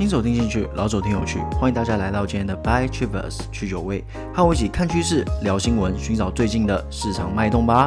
新手听进去，老手听有趣，欢迎大家来到今天的 By Travers 去酒味，和我一起看趋势、聊新闻，寻找最近的市场脉动吧。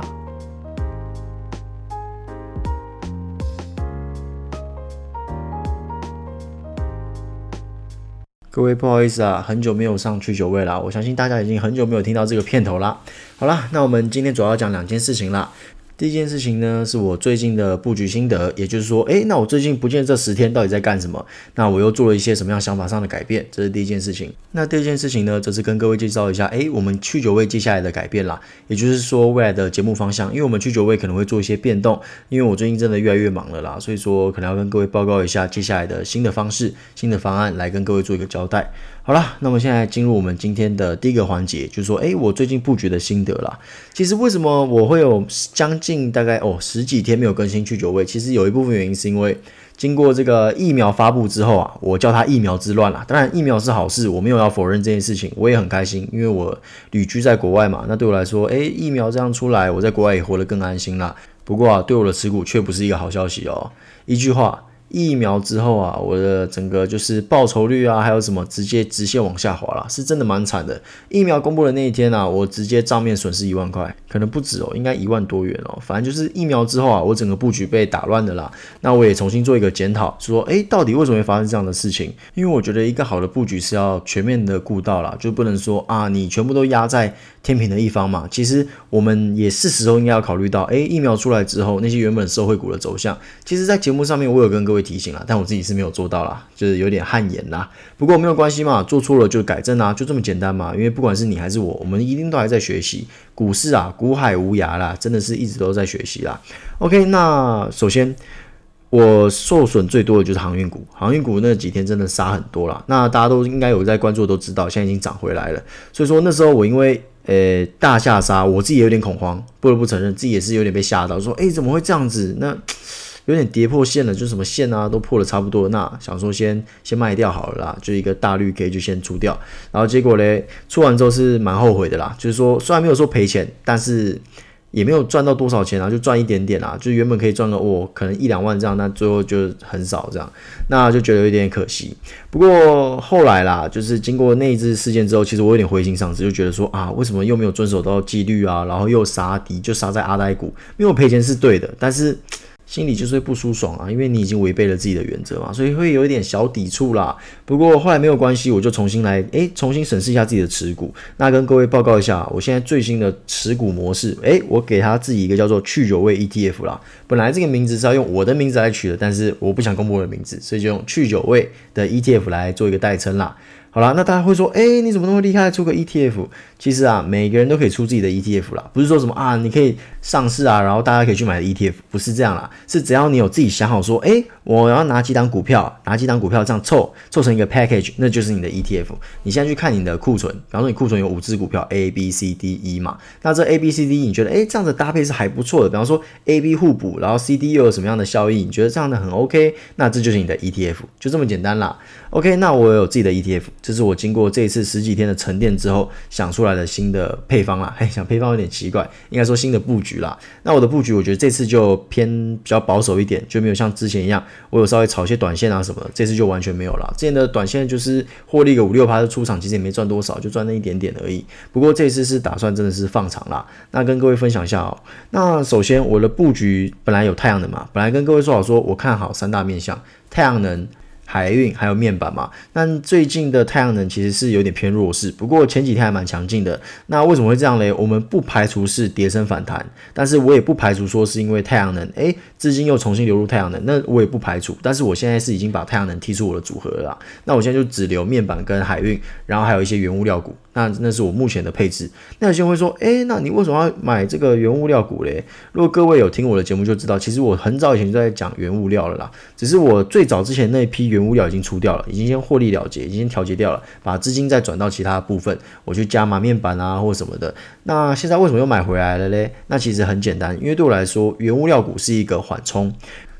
各位不好意思啊，很久没有上去酒味了，我相信大家已经很久没有听到这个片头啦。好啦，那我们今天主要要讲两件事情啦。第一件事情呢，是我最近的布局心得，也就是说，诶，那我最近不见这十天到底在干什么？那我又做了一些什么样想法上的改变？这是第一件事情。那第二件事情呢，则是跟各位介绍一下，诶，我们去九位接下来的改变啦，也就是说未来的节目方向，因为我们去九位可能会做一些变动，因为我最近真的越来越忙了啦，所以说可能要跟各位报告一下接下来的新的方式、新的方案来跟各位做一个交代。好了，那么现在进入我们今天的第一个环节，就是说，诶，我最近布局的心得啦。其实为什么我会有将近大概哦十几天没有更新去酒味？其实有一部分原因是因为经过这个疫苗发布之后啊，我叫它疫苗之乱啦。当然，疫苗是好事，我没有要否认这件事情，我也很开心，因为我旅居在国外嘛。那对我来说，诶，疫苗这样出来，我在国外也活得更安心啦。不过啊，对我的持股却不是一个好消息哦。一句话。疫苗之后啊，我的整个就是报酬率啊，还有什么直接直线往下滑了，是真的蛮惨的。疫苗公布的那一天啊，我直接账面损失一万块，可能不止哦，应该一万多元哦。反正就是疫苗之后啊，我整个布局被打乱的啦。那我也重新做一个检讨，说，诶，到底为什么会发生这样的事情？因为我觉得一个好的布局是要全面的顾到啦，就不能说啊，你全部都压在天平的一方嘛。其实我们也是时候应该要考虑到，诶，疫苗出来之后，那些原本社会股的走向。其实，在节目上面我有跟各位。提醒了，但我自己是没有做到啦，就是有点汗颜啦。不过没有关系嘛，做错了就改正啊，就这么简单嘛。因为不管是你还是我，我们一定都还在学习股市啊，股海无涯啦，真的是一直都在学习啦。OK，那首先我受损最多的就是航运股，航运股那几天真的杀很多啦。那大家都应该有在关注，都知道现在已经涨回来了。所以说那时候我因为呃大下杀，我自己也有点恐慌，不得不承认自己也是有点被吓到，说诶怎么会这样子？那。有点跌破线了，就什么线啊都破了差不多，那想说先先卖掉好了啦，就一个大绿 K 就先出掉，然后结果嘞出完之后是蛮后悔的啦，就是说虽然没有说赔钱，但是也没有赚到多少钱啊，就赚一点点啊，就原本可以赚个哦可能一两万这样，那最后就很少这样，那就觉得有点可惜。不过后来啦，就是经过那一次事件之后，其实我有点灰心丧志，就觉得说啊为什么又没有遵守到纪律啊，然后又杀敌就杀在阿呆股，因为我赔钱是对的，但是。心里就是会不舒爽啊，因为你已经违背了自己的原则嘛，所以会有一点小抵触啦。不过后来没有关系，我就重新来，诶，重新审视一下自己的持股。那跟各位报告一下，我现在最新的持股模式，诶，我给他自己一个叫做去酒味 ETF 啦。本来这个名字是要用我的名字来取的，但是我不想公布我的名字，所以就用去酒味的 ETF 来做一个代称啦。好啦，那大家会说，诶，你怎么那么厉害，出个 ETF？其实啊，每个人都可以出自己的 ETF 啦，不是说什么啊，你可以上市啊，然后大家可以去买 ETF，不是这样啦，是只要你有自己想好说，诶，我要拿几档股票，拿几档股票这样凑凑成一个 package，那就是你的 ETF。你现在去看你的库存，比方说你库存有五只股票 A B C D E 嘛，那这 A B C D E 你觉得，诶，这样子搭配是还不错的，比方说 A B 互补，然后 C D 又有什么样的效益，你觉得这样的很 OK，那这就是你的 ETF，就这么简单啦。OK，那我有自己的 ETF。这是我经过这一次十几天的沉淀之后想出来的新的配方啦。嘿，想配方有点奇怪，应该说新的布局啦。那我的布局，我觉得这次就偏比较保守一点，就没有像之前一样，我有稍微炒一些短线啊什么的。这次就完全没有了。之前的短线就是获利个五六趴的出场，其实也没赚多少，就赚那一点点而已。不过这次是打算真的是放长啦。那跟各位分享一下哦。那首先我的布局本来有太阳能嘛，本来跟各位说好说，我看好三大面向，太阳能。海运还有面板嘛，那最近的太阳能其实是有点偏弱势，不过前几天还蛮强劲的。那为什么会这样嘞？我们不排除是跌升反弹，但是我也不排除说是因为太阳能，诶，资金又重新流入太阳能，那我也不排除。但是我现在是已经把太阳能踢出我的组合了啦，那我现在就只留面板跟海运，然后还有一些原物料股。那那是我目前的配置。那有些人会说，诶，那你为什么要买这个原物料股嘞？如果各位有听我的节目就知道，其实我很早以前就在讲原物料了啦。只是我最早之前那批原物料已经出掉了，已经先获利了结，已经调节掉了，把资金再转到其他部分，我去加码面板啊或什么的。那现在为什么又买回来了嘞？那其实很简单，因为对我来说，原物料股是一个缓冲。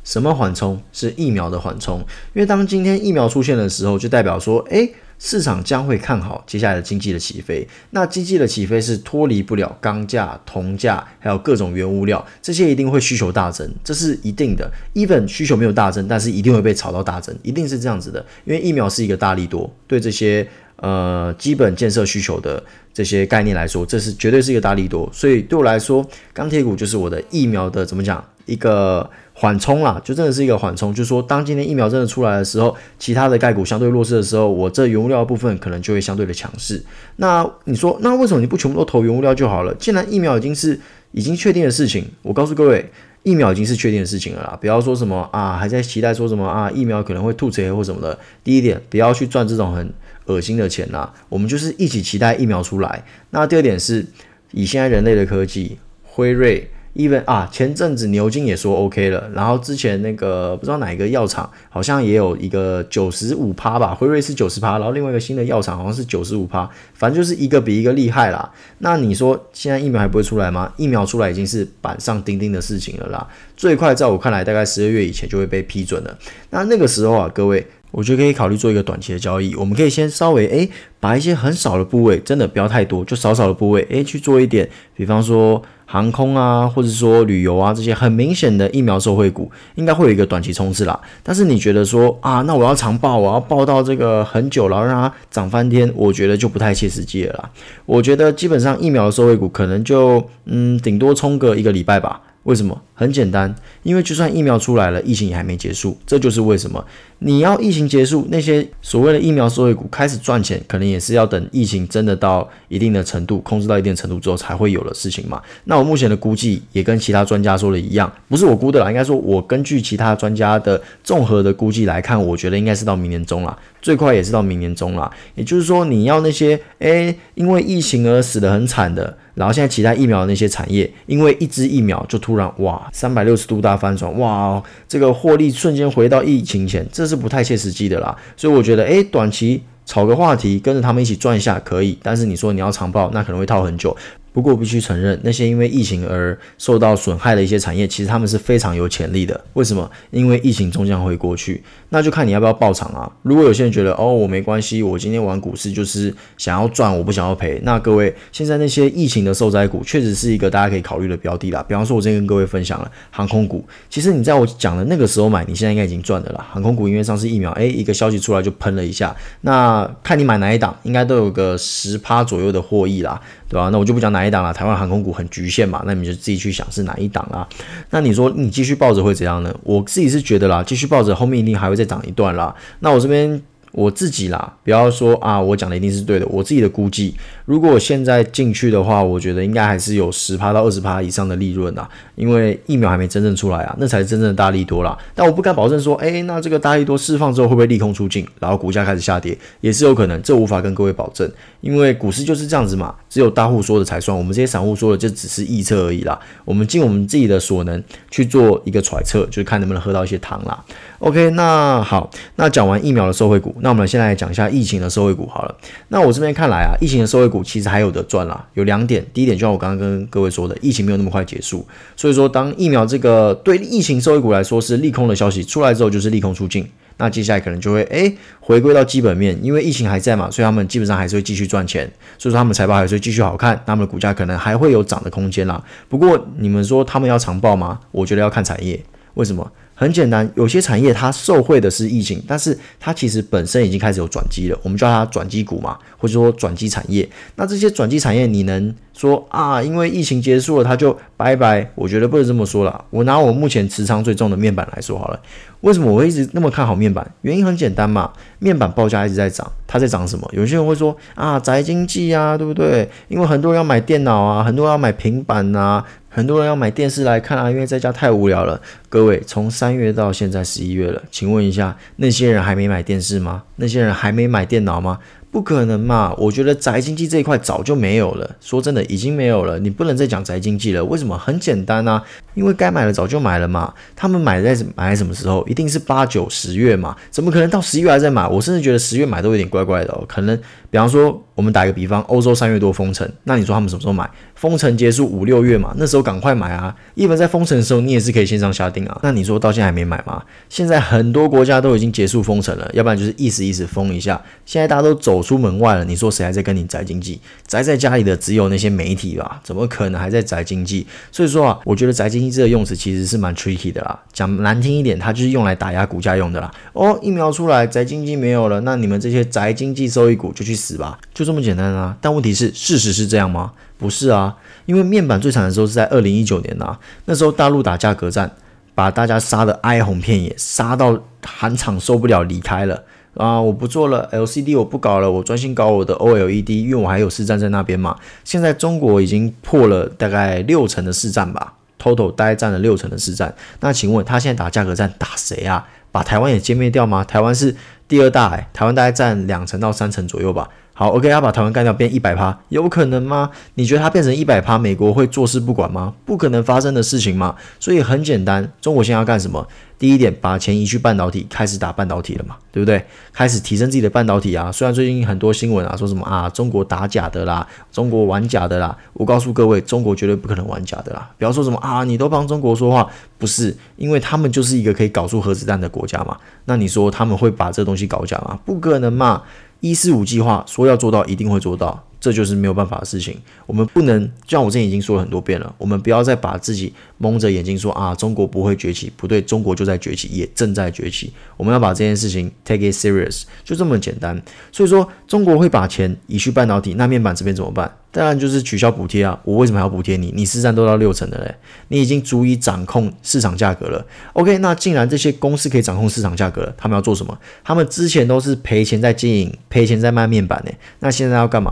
什么缓冲？是疫苗的缓冲。因为当今天疫苗出现的时候，就代表说，诶。市场将会看好接下来的经济的起飞。那经济的起飞是脱离不了钢价、铜价，还有各种原物料，这些一定会需求大增，这是一定的。even 需求没有大增，但是一定会被炒到大增，一定是这样子的。因为疫苗是一个大力多，对这些呃基本建设需求的这些概念来说，这是绝对是一个大利多。所以对我来说，钢铁股就是我的疫苗的怎么讲一个。缓冲啦，就真的是一个缓冲。就是说，当今天疫苗真的出来的时候，其他的概股相对弱势的时候，我这原物料部分可能就会相对的强势。那你说，那为什么你不全部都投原物料就好了？既然疫苗已经是已经确定的事情，我告诉各位，疫苗已经是确定的事情了啦。不要说什么啊，还在期待说什么啊，疫苗可能会吐血或什么的。第一点，不要去赚这种很恶心的钱啦。我们就是一起期待疫苗出来。那第二点是，以现在人类的科技，辉瑞。even 啊，前阵子牛津也说 OK 了，然后之前那个不知道哪一个药厂好像也有一个九十五趴吧，辉瑞是九十趴，然后另外一个新的药厂好像是九十五趴，反正就是一个比一个厉害啦。那你说现在疫苗还不会出来吗？疫苗出来已经是板上钉钉的事情了啦，最快在我看来大概十二月以前就会被批准了。那那个时候啊，各位，我觉得可以考虑做一个短期的交易，我们可以先稍微诶把一些很少的部位，真的不要太多，就少少的部位诶去做一点，比方说。航空啊，或者说旅游啊，这些很明显的疫苗受惠股，应该会有一个短期冲刺啦。但是你觉得说啊，那我要长报，我要报到这个很久，然后让它涨翻天，我觉得就不太切实际了啦。我觉得基本上疫苗的受惠股可能就嗯，顶多冲个一个礼拜吧。为什么？很简单，因为就算疫苗出来了，疫情也还没结束，这就是为什么你要疫情结束，那些所谓的疫苗受惠股开始赚钱，可能也是要等疫情真的到一定的程度，控制到一定程度之后才会有的事情嘛。那我目前的估计也跟其他专家说的一样，不是我估的啦，应该说我根据其他专家的综合的估计来看，我觉得应该是到明年中啦，最快也是到明年中啦。也就是说，你要那些诶，因为疫情而死得很惨的。然后现在其他疫苗的那些产业，因为一支疫苗就突然哇三百六十度大翻转，哇这个获利瞬间回到疫情前，这是是不太切实际的啦。所以我觉得，诶，短期炒个话题，跟着他们一起赚一下可以，但是你说你要长报，那可能会套很久。不过必须承认，那些因为疫情而受到损害的一些产业，其实他们是非常有潜力的。为什么？因为疫情终将会过去，那就看你要不要爆场啊。如果有些人觉得哦，我没关系，我今天玩股市就是想要赚，我不想要赔。那各位，现在那些疫情的受灾股，确实是一个大家可以考虑的标的啦。比方说，我之前跟各位分享了航空股，其实你在我讲的那个时候买，你现在应该已经赚的啦。航空股因为上次疫苗，诶，一个消息出来就喷了一下，那看你买哪一档，应该都有个十趴左右的获益啦。对吧？那我就不讲哪一档了。台湾航空股很局限嘛，那你们就自己去想是哪一档啦。那你说你继续抱着会怎样呢？我自己是觉得啦，继续抱着后面一定还会再涨一段啦。那我这边。我自己啦，不要说啊，我讲的一定是对的。我自己的估计，如果我现在进去的话，我觉得应该还是有十趴到二十趴以上的利润啦，因为疫苗还没真正出来啊，那才是真正的大利多啦。但我不敢保证说，诶，那这个大利多释放之后会不会利空出尽，然后股价开始下跌，也是有可能，这无法跟各位保证，因为股市就是这样子嘛，只有大户说的才算，我们这些散户说的就只是臆测而已啦。我们尽我们自己的所能去做一个揣测，就是看能不能喝到一些糖啦。OK，那好，那讲完疫苗的受惠股，那我们现在来讲一下疫情的受惠股好了。那我这边看来啊，疫情的受惠股其实还有的赚啦。有两点，第一点就像我刚刚跟各位说的，疫情没有那么快结束，所以说当疫苗这个对疫情受惠股来说是利空的消息出来之后，就是利空出尽，那接下来可能就会诶回归到基本面，因为疫情还在嘛，所以他们基本上还是会继续赚钱，所以说他们财报还是会继续好看，他们的股价可能还会有涨的空间啦。不过你们说他们要长报吗？我觉得要看产业，为什么？很简单，有些产业它受惠的是疫情，但是它其实本身已经开始有转机了，我们叫它转机股嘛，或者说转机产业。那这些转机产业，你能说啊，因为疫情结束了，它就拜拜？我觉得不能这么说啦。我拿我目前持仓最重的面板来说好了，为什么我会一直那么看好面板？原因很简单嘛，面板报价一直在涨，它在涨什么？有些人会说啊，宅经济啊，对不对？因为很多人要买电脑啊，很多人要买平板啊。很多人要买电视来看啊，因为在家太无聊了。各位，从三月到现在十一月了，请问一下，那些人还没买电视吗？那些人还没买电脑吗？不可能嘛？我觉得宅经济这一块早就没有了。说真的，已经没有了。你不能再讲宅经济了。为什么？很简单啊，因为该买的早就买了嘛。他们买在买在什么时候？一定是八九十月嘛？怎么可能到十一月还在买？我甚至觉得十月买都有点怪怪的哦。可能，比方说，我们打一个比方，欧洲三月多封城，那你说他们什么时候买？封城结束五六月嘛？那时候赶快买啊！一般在封城的时候，你也是可以线上下订啊。那你说到现在还没买吗？现在很多国家都已经结束封城了，要不然就是意思意思封一下。现在大家都走出门外了，你说谁还在跟你宅经济？宅在家里的只有那些媒体吧？怎么可能还在宅经济？所以说啊，我觉得宅经济这个用词其实是蛮 tricky 的啦。讲难听一点，它就是用来打压股价用的啦。哦，疫苗出来，宅经济没有了，那你们这些宅经济收益股就去死吧，就这么简单啊。但问题是，事实是这样吗？不是啊，因为面板最惨的时候是在二零一九年呐、啊，那时候大陆打价格战，把大家杀得哀鸿遍野，杀到韩厂受不了离开了。啊！我不做了，LCD 我不搞了，我专心搞我的 OLED，因为我还有市占在那边嘛。现在中国已经破了大概六成的市占吧，total 大概占了六成的市占。那请问他现在打价格战打谁啊？把台湾也歼灭掉吗？台湾是第二大哎，台湾大概占两成到三成左右吧。好，OK，他把台湾干掉变一百趴，有可能吗？你觉得他变成一百趴，美国会坐视不管吗？不可能发生的事情嘛。所以很简单，中国现在要干什么？第一点，把钱移去半导体，开始打半导体了嘛，对不对？开始提升自己的半导体啊。虽然最近很多新闻啊，说什么啊，中国打假的啦，中国玩假的啦。我告诉各位，中国绝对不可能玩假的啦。不要说什么啊，你都帮中国说话，不是，因为他们就是一个可以搞出核子弹的国家嘛。那你说他们会把这东西搞假吗？不可能嘛。一四五计划说要做到，一定会做到，这就是没有办法的事情。我们不能，就像我之前已经说了很多遍了，我们不要再把自己蒙着眼睛说啊，中国不会崛起，不对，中国就在崛起，也正在崛起。我们要把这件事情 take it serious，就这么简单。所以说，中国会把钱移去半导体，那面板这边怎么办？当然就是取消补贴啊！我为什么还要补贴你？你市占都到六成的嘞，你已经足以掌控市场价格了。OK，那既然这些公司可以掌控市场价格了，他们要做什么？他们之前都是赔钱在经营，赔钱在卖面板呢，那现在要干嘛？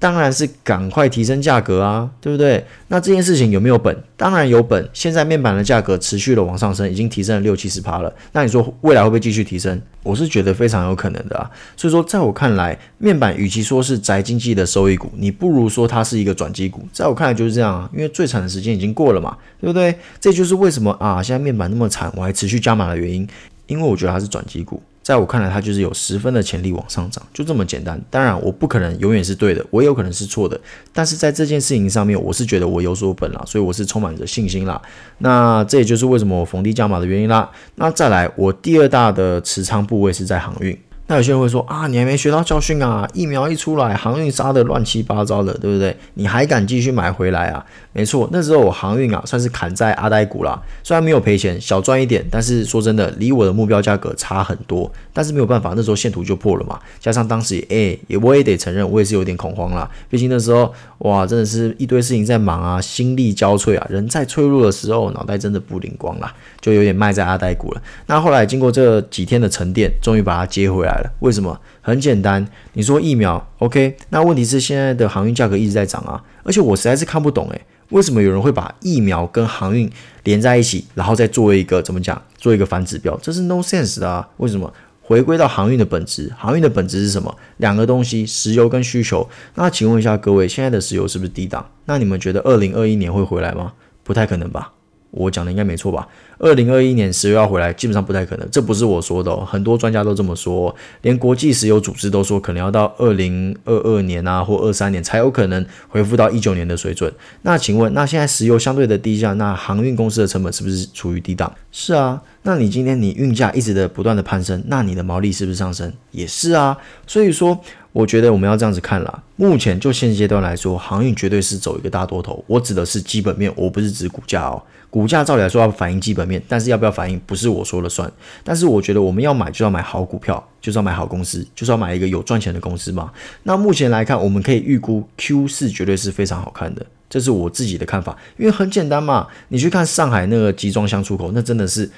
当然是赶快提升价格啊，对不对？那这件事情有没有本？当然有本。现在面板的价格持续的往上升，已经提升了六七十趴了。那你说未来会不会继续提升？我是觉得非常有可能的啊。所以说，在我看来，面板与其说是宅经济的收益股，你不如说它是一个转机股。在我看来就是这样啊，因为最惨的时间已经过了嘛，对不对？这就是为什么啊，现在面板那么惨，我还持续加码的原因，因为我觉得它是转机股。在我看来，它就是有十分的潜力往上涨，就这么简单。当然，我不可能永远是对的，我也有可能是错的。但是在这件事情上面，我是觉得我有所本了，所以我是充满着信心啦。那这也就是为什么我逢低加码的原因啦。那再来，我第二大的持仓部位是在航运。那有些人会说啊，你还没学到教训啊！疫苗一出来，航运杀的乱七八糟的，对不对？你还敢继续买回来啊？没错，那时候我航运啊，算是砍在阿呆股啦，虽然没有赔钱，小赚一点，但是说真的，离我的目标价格差很多。但是没有办法，那时候线图就破了嘛，加上当时也诶也我也得承认，我也是有点恐慌啦。毕竟那时候哇，真的是一堆事情在忙啊，心力交瘁啊，人在脆弱的时候，脑袋真的不灵光啦，就有点卖在阿呆股了。那后来经过这几天的沉淀，终于把它接回来为什么？很简单，你说疫苗 OK，那问题是现在的航运价格一直在涨啊，而且我实在是看不懂诶，为什么有人会把疫苗跟航运连在一起，然后再做一个怎么讲，做一个反指标，这是 no sense 啊？为什么？回归到航运的本质，航运的本质是什么？两个东西，石油跟需求。那请问一下各位，现在的石油是不是低档？那你们觉得二零二一年会回来吗？不太可能吧？我讲的应该没错吧？二零二一年石油要回来，基本上不太可能。这不是我说的哦，很多专家都这么说，连国际石油组织都说，可能要到二零二二年啊，或二三年才有可能恢复到一九年的水准。那请问，那现在石油相对的低价，那航运公司的成本是不是处于低档？是啊。那你今天你运价一直的不断的攀升，那你的毛利是不是上升？也是啊。所以说，我觉得我们要这样子看啦。目前就现阶段来说，航运绝对是走一个大多头。我指的是基本面，我不是指股价哦。股价照理来说要反映基本面，但是要不要反映不是我说了算。但是我觉得我们要买就要买好股票，就是要买好公司，就是要买一个有赚钱的公司嘛。那目前来看，我们可以预估 Q 四绝对是非常好看的，这是我自己的看法。因为很简单嘛，你去看上海那个集装箱出口，那真的是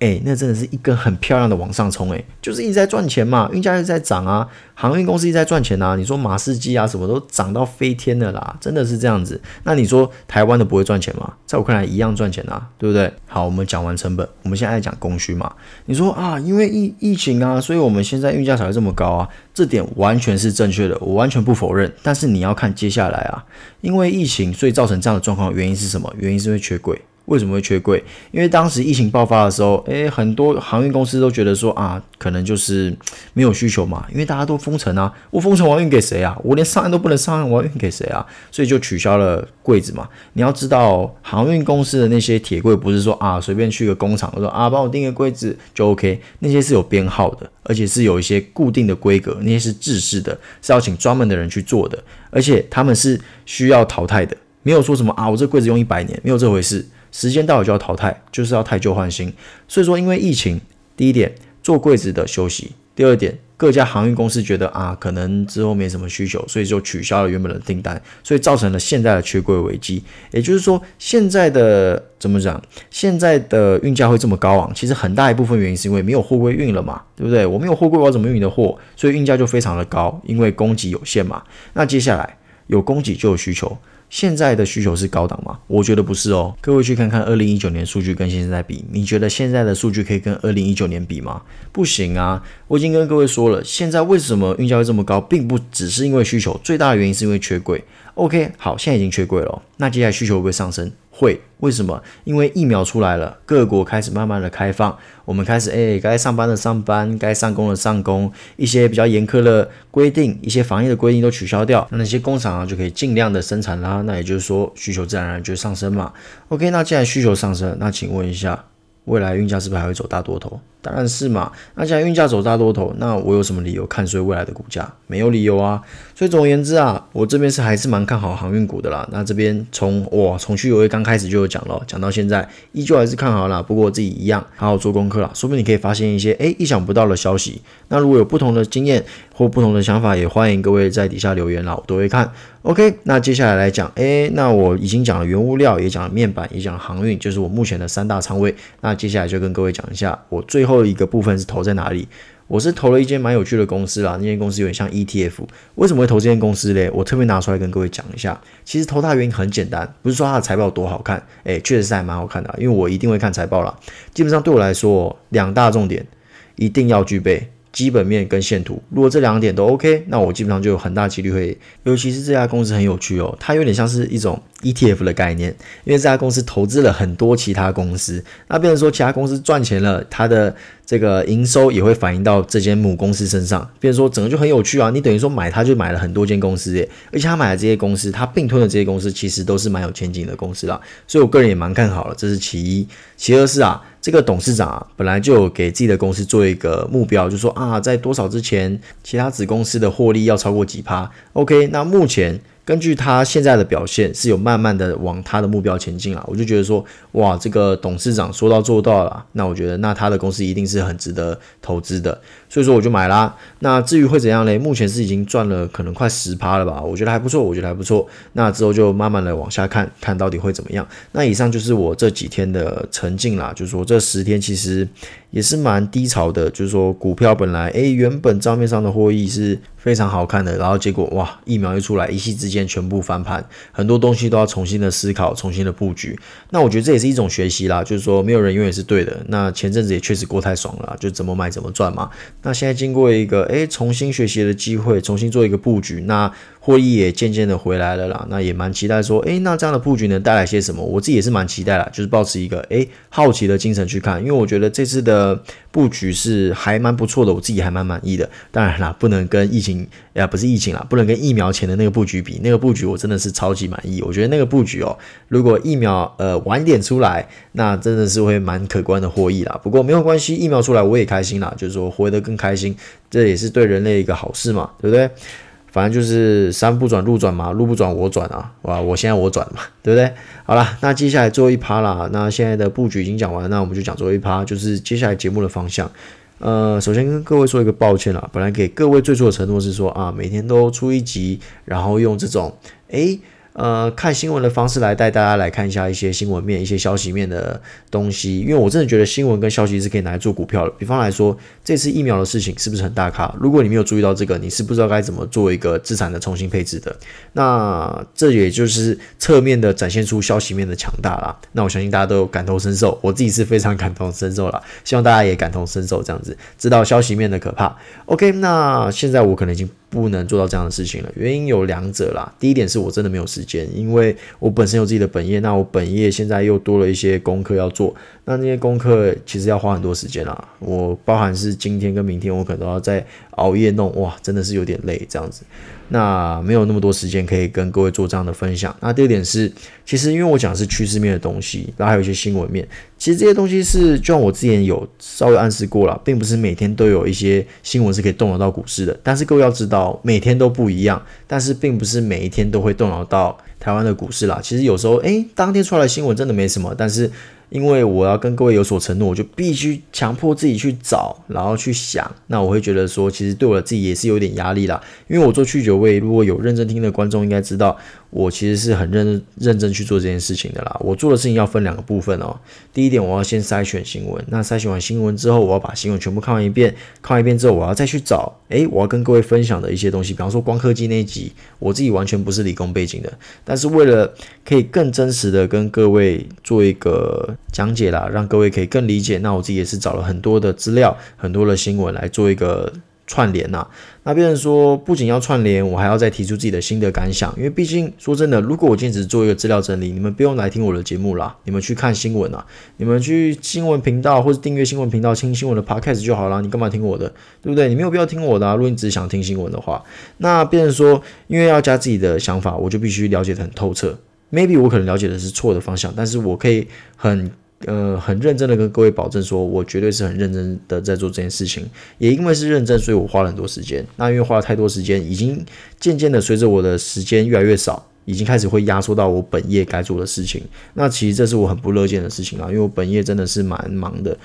哎，那真的是一根很漂亮的往上冲，哎，就是一直在赚钱嘛，运价一直在涨啊，航运公司一直在赚钱啊。你说马士基啊，什么都涨到飞天了啦，真的是这样子。那你说台湾的不会赚钱吗？在我看来一样赚钱啊，对不对？好，我们讲完成本，我们现在讲供需嘛。你说啊，因为疫疫情啊，所以我们现在运价才会这么高啊，这点完全是正确的，我完全不否认。但是你要看接下来啊，因为疫情，所以造成这样的状况，原因是什么？原因是因为缺柜。为什么会缺柜？因为当时疫情爆发的时候，诶，很多航运公司都觉得说啊，可能就是没有需求嘛，因为大家都封城啊，我封城我要运给谁啊？我连上岸都不能上岸，我要运给谁啊？所以就取消了柜子嘛。你要知道，航运公司的那些铁柜不是说啊，随便去个工厂说啊，帮我订个柜子就 OK，那些是有编号的，而且是有一些固定的规格，那些是制式的，是要请专门的人去做的，而且他们是需要淘汰的，没有说什么啊，我这柜子用一百年，没有这回事。时间到了就要淘汰，就是要汰旧换新。所以说，因为疫情，第一点做柜子的休息，第二点各家航运公司觉得啊，可能之后没什么需求，所以就取消了原本的订单，所以造成了现在的缺柜危机。也就是说，现在的怎么讲？现在的运价会这么高昂，其实很大一部分原因是因为没有货柜运了嘛，对不对？我没有货柜，我怎么运你的货？所以运价就非常的高，因为供给有限嘛。那接下来有供给就有需求。现在的需求是高档吗？我觉得不是哦。各位去看看二零一九年数据跟现在比，你觉得现在的数据可以跟二零一九年比吗？不行啊！我已经跟各位说了，现在为什么运价会这么高，并不只是因为需求，最大的原因是因为缺柜。OK，好，现在已经缺柜了，那接下来需求会不会上升？会，为什么？因为疫苗出来了，各国开始慢慢的开放，我们开始诶，该上班的上班，该上工的上工，一些比较严苛的规定，一些防疫的规定都取消掉，那那些工厂啊就可以尽量的生产啦，那也就是说需求自然而然就上升嘛。OK，那既然需求上升，那请问一下，未来运价是不是还会走大多头？当然是嘛，那既然运价走大多头，那我有什么理由看衰未来的股价？没有理由啊。所以总而言之啊，我这边是还是蛮看好航运股的啦。那这边从哇从去有业刚开始就有讲了，讲到现在依旧还是看好啦。不过我自己一样好好做功课啦，说不定你可以发现一些诶意想不到的消息。那如果有不同的经验或不同的想法，也欢迎各位在底下留言啦，我都会看。OK，那接下来来讲，诶，那我已经讲了原物料，也讲了面板，也讲了航运，就是我目前的三大仓位。那接下来就跟各位讲一下我最后。后一个部分是投在哪里？我是投了一间蛮有趣的公司啦，那间公司有点像 ETF。为什么会投这间公司嘞？我特别拿出来跟各位讲一下。其实投它原因很简单，不是说它的财报多好看，诶，确实是还蛮好看的，因为我一定会看财报啦。基本上对我来说，两大重点一定要具备。基本面跟线图，如果这两点都 OK，那我基本上就有很大几率会。尤其是这家公司很有趣哦，它有点像是一种 ETF 的概念，因为这家公司投资了很多其他公司，那变成说其他公司赚钱了，它的这个营收也会反映到这间母公司身上，变成说整个就很有趣啊。你等于说买它就买了很多间公司耶，而且他买的这些公司，他并吞的这些公司其实都是蛮有前景的公司啦，所以我个人也蛮看好了，这是其一。其二是啊。这个董事长啊，本来就有给自己的公司做一个目标，就说啊，在多少之前，其他子公司的获利要超过几趴。OK，那目前。根据他现在的表现，是有慢慢的往他的目标前进啊，我就觉得说，哇，这个董事长说到做到了，那我觉得那他的公司一定是很值得投资的，所以说我就买啦。那至于会怎样嘞？目前是已经赚了可能快十趴了吧，我觉得还不错，我觉得还不错。那之后就慢慢的往下看，看到底会怎么样。那以上就是我这几天的沉浸啦，就是说这十天其实也是蛮低潮的，就是说股票本来诶原本账面上的获益是。非常好看的，然后结果哇，疫苗一出来，一夕之间全部翻盘，很多东西都要重新的思考，重新的布局。那我觉得这也是一种学习啦，就是说没有人永远是对的。那前阵子也确实过太爽了，就怎么买怎么赚嘛。那现在经过一个诶重新学习的机会，重新做一个布局，那。获益也渐渐的回来了啦，那也蛮期待说，诶，那这样的布局能带来些什么？我自己也是蛮期待啦，就是抱持一个诶好奇的精神去看，因为我觉得这次的布局是还蛮不错的，我自己还蛮满意的。当然啦，不能跟疫情呀，不是疫情啦，不能跟疫苗前的那个布局比，那个布局我真的是超级满意。我觉得那个布局哦，如果疫苗呃晚点出来，那真的是会蛮可观的获益啦。不过没有关系，疫苗出来我也开心啦，就是说活得更开心，这也是对人类一个好事嘛，对不对？反正就是山不转路转嘛，路不转我转啊，哇，我现在我转嘛，对不对？好了，那接下来最后一趴啦，那现在的布局已经讲完，那我们就讲最后一趴，就是接下来节目的方向。呃，首先跟各位说一个抱歉啦，本来给各位最初的承诺是说啊，每天都出一集，然后用这种诶呃看新闻的方式来带大家来看一下一些新闻面、一些消息面的东西，因为我真的觉得新闻跟消息是可以拿来做股票的。比方来说，这次疫苗的事情是不是很大咖？如果你没有注意到这个，你是不知道该怎么做一个资产的重新配置的。那这也就是侧面的展现出消息面的强大啦。那我相信大家都有感同身受，我自己是非常感同身受啦。希望大家也感同身受，这样子知道消息面的可怕。OK，那现在我可能已经。不能做到这样的事情了，原因有两者啦。第一点是我真的没有时间，因为我本身有自己的本业，那我本业现在又多了一些功课要做，那那些功课其实要花很多时间啦。我包含是今天跟明天，我可能都要再熬夜弄，哇，真的是有点累这样子。那没有那么多时间可以跟各位做这样的分享。那第二点是，其实因为我讲的是趋势面的东西，然后还有一些新闻面，其实这些东西是，就像我之前有稍微暗示过了，并不是每天都有一些新闻是可以动摇到股市的。但是各位要知道，每天都不一样，但是并不是每一天都会动摇到台湾的股市啦。其实有时候，诶，当天出来的新闻真的没什么，但是。因为我要跟各位有所承诺，我就必须强迫自己去找，然后去想。那我会觉得说，其实对我自己也是有点压力啦。因为我做去酒味，如果有认真听的观众应该知道。我其实是很认认真去做这件事情的啦。我做的事情要分两个部分哦。第一点，我要先筛选新闻。那筛选完新闻之后，我要把新闻全部看完一遍。看完一遍之后，我要再去找，诶，我要跟各位分享的一些东西。比方说光科技那一集，我自己完全不是理工背景的，但是为了可以更真实的跟各位做一个讲解啦，让各位可以更理解，那我自己也是找了很多的资料，很多的新闻来做一个。串联呐、那别人说不仅要串联，我还要再提出自己的心得感想。因为毕竟说真的，如果我今天只做一个资料整理，你们不用来听我的节目啦，你们去看新闻啊，你们去新闻频道或者订阅新闻频道听新闻的 podcast 就好了。你干嘛听我的，对不对？你没有必要听我的啊。如果你只是想听新闻的话，那别人说，因为要加自己的想法，我就必须了解得很透彻。Maybe 我可能了解的是错的方向，但是我可以很。呃，很认真的跟各位保证说，我绝对是很认真的在做这件事情。也因为是认真，所以我花了很多时间。那因为花了太多时间，已经渐渐的随着我的时间越来越少，已经开始会压缩到我本业该做的事情。那其实这是我很不乐见的事情啊，因为我本业真的是蛮忙的。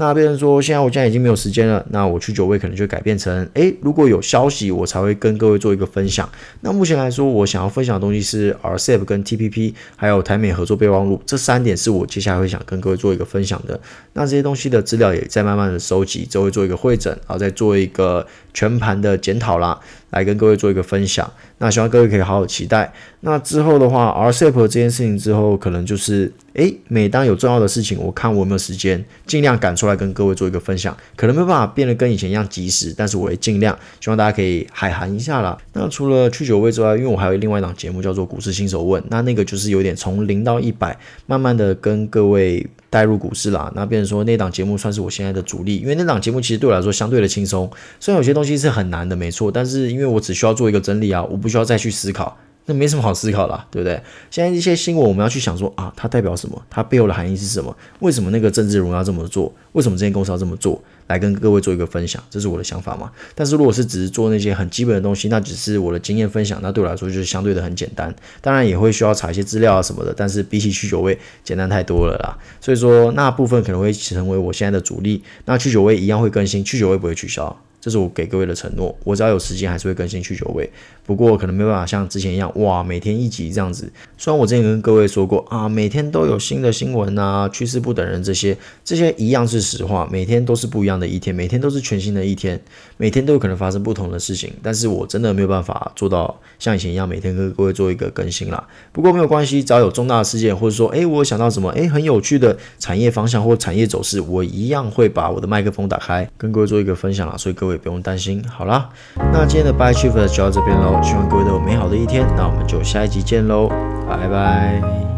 那别人说，现在我现在已经没有时间了，那我去酒味可能就改变成，诶，如果有消息，我才会跟各位做一个分享。那目前来说，我想要分享的东西是 RCEP 跟 TPP，还有台美合作备忘录，这三点是我接下来会想跟各位做一个分享的。那这些东西的资料也在慢慢的收集，就会做一个汇整，然后再做一个全盘的检讨啦，来跟各位做一个分享。那希望各位可以好好期待。那之后的话，RCEP 这件事情之后，可能就是，诶，每当有重要的事情，我看我有没有时间，尽量赶出来跟各位做一个分享。可能没办法变得跟以前一样及时，但是我也尽量，希望大家可以海涵一下啦。那除了去酒味之外，因为我还有另外一档节目叫做《股市新手问》，那那个就是有点从零到一百，慢慢的跟各位。带入股市啦，那变成说那档节目算是我现在的主力，因为那档节目其实对我来说相对的轻松，虽然有些东西是很难的，没错，但是因因为我只需要做一个整理啊，我不需要再去思考，那没什么好思考啦，对不对？现在一些新闻我们要去想说啊，它代表什么？它背后的含义是什么？为什么那个政治人物要这么做？为什么这间公司要这么做？来跟各位做一个分享，这是我的想法嘛。但是如果是只是做那些很基本的东西，那只是我的经验分享，那对我来说就是相对的很简单。当然也会需要查一些资料啊什么的，但是比起去酒味简单太多了啦。所以说那部分可能会成为我现在的主力。那去酒味一样会更新，去酒味不会取消。这是我给各位的承诺，我只要有时间还是会更新去酒味，不过可能没办法像之前一样，哇，每天一集这样子。虽然我之前跟各位说过啊，每天都有新的新闻啊，趋势不等人这些，这些一样是实话，每天都是不一样的一天，每天都是全新的一天，每天都有可能发生不同的事情，但是我真的没有办法做到像以前一样每天跟各位做一个更新啦。不过没有关系，只要有重大的事件，或者说，哎，我想到什么，哎，很有趣的产业方向或产业走势，我一样会把我的麦克风打开，跟各位做一个分享啦。所以各位。也不用担心。好啦，那今天的 Bye Chief 就到这边喽。希望各位都有美好的一天。那我们就下一集见喽，拜拜。